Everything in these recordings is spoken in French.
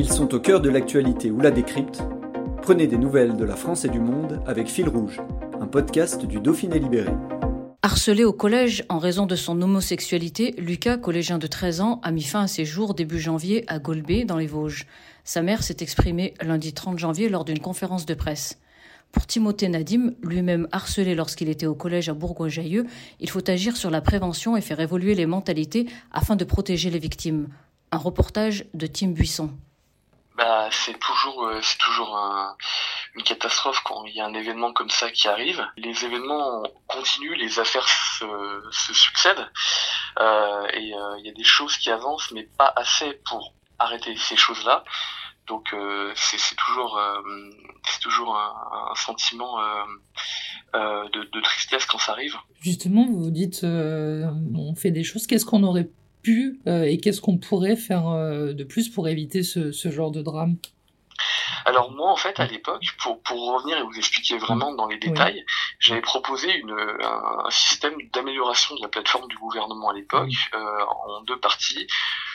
Ils sont au cœur de l'actualité ou la décrypte. Prenez des nouvelles de la France et du monde avec Fil Rouge, un podcast du Dauphiné Libéré. Harcelé au collège en raison de son homosexualité, Lucas, collégien de 13 ans, a mis fin à ses jours début janvier à Golbet, dans les Vosges. Sa mère s'est exprimée lundi 30 janvier lors d'une conférence de presse. Pour Timothée Nadim, lui-même harcelé lorsqu'il était au collège à Bourgoin-Jailleux, il faut agir sur la prévention et faire évoluer les mentalités afin de protéger les victimes. Un reportage de Tim Buisson. Bah, c'est toujours, euh, c'est toujours un, une catastrophe quand il y a un événement comme ça qui arrive. Les événements continuent, les affaires se, se succèdent, euh, et euh, il y a des choses qui avancent, mais pas assez pour arrêter ces choses-là. Donc euh, c'est toujours, euh, c'est toujours un, un sentiment de, de, tristesse quand ça arrive. Justement, vous dites, on fait des choses. Qu'est-ce qu'on aurait pu et qu'est-ce qu'on pourrait faire de plus pour éviter ce, ce genre de drame? Alors moi en fait à l'époque, pour, pour revenir et vous expliquer vraiment dans les détails, oui. j'avais proposé une, un, un système d'amélioration de la plateforme du gouvernement à l'époque euh, en deux parties.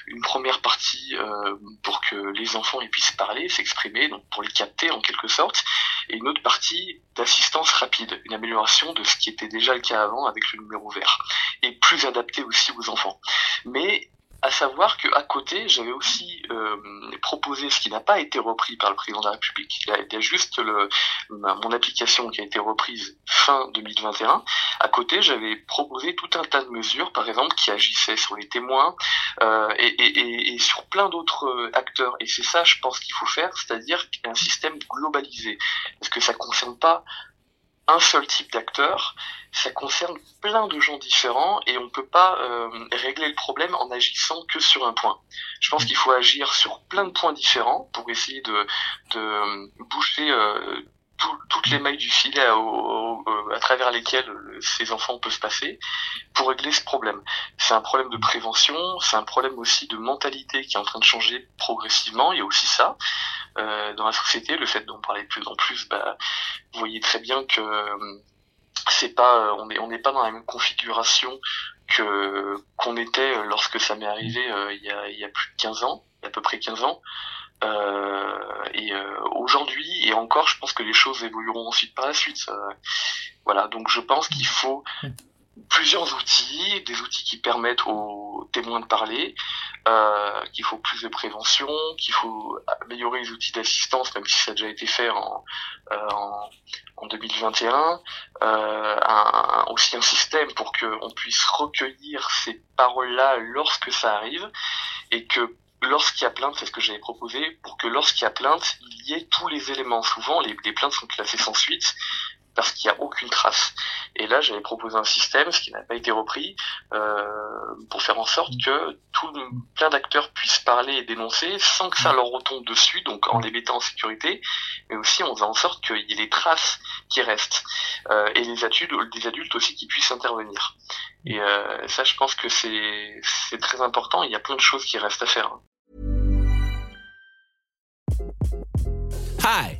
Une première partie euh, pour que les enfants ils puissent parler, s'exprimer, donc pour les capter en quelque sorte, et une autre partie d'assistance rapide, une amélioration de ce qui était déjà le cas avant avec le numéro vert, et plus adapté aussi aux enfants. Mais à savoir qu'à côté, j'avais aussi euh, proposé ce qui n'a pas été repris par le président de la République. Il y a, juste le, mon application qui a été reprise fin 2021. À côté, j'avais proposé tout un tas de mesures, par exemple, qui agissaient sur les témoins euh, et, et, et, sur plein d'autres acteurs. Et c'est ça, je pense qu'il faut faire, c'est-à-dire un système globalisé, parce que ça ne concerne pas un seul type d'acteur, ça concerne plein de gens différents et on peut pas euh, régler le problème en agissant que sur un point. Je pense qu'il faut agir sur plein de points différents pour essayer de, de boucher euh, tout, toutes les mailles du filet à, à, travers lesquelles ces enfants peuvent passer pour régler ce problème. C'est un problème de prévention, c'est un problème aussi de mentalité qui est en train de changer progressivement. Il y a aussi ça euh, dans la société, le fait d'en parler de plus en plus. Bah, vous voyez très bien que c'est pas, on est, on n'est pas dans la même configuration que qu'on était lorsque ça m'est arrivé euh, il, y a, il y a plus de 15 ans, à peu près 15 ans. Euh, et euh, aujourd'hui et encore, je pense que les choses évolueront ensuite par la suite. Euh, voilà, donc je pense qu'il faut plusieurs outils, des outils qui permettent aux témoins de parler, euh, qu'il faut plus de prévention, qu'il faut améliorer les outils d'assistance, même si ça a déjà été fait en, euh, en, en 2021, euh, un, aussi un système pour qu'on puisse recueillir ces paroles-là lorsque ça arrive, et que lorsqu'il y a plainte, c'est ce que j'avais proposé, pour que lorsqu'il y a plainte, il y ait tous les éléments. Souvent, les, les plaintes sont classées sans suite parce qu'il n'y a aucune trace. Et là, j'avais proposé un système, ce qui n'a pas été repris, euh, pour faire en sorte que tout, plein d'acteurs puissent parler et dénoncer sans que ça leur retombe dessus, donc en les mettant en sécurité, mais aussi en faisant en sorte qu'il y ait des traces qui restent, euh, et les adultes, des adultes aussi qui puissent intervenir. Et euh, ça, je pense que c'est très important, il y a plein de choses qui restent à faire. Hi,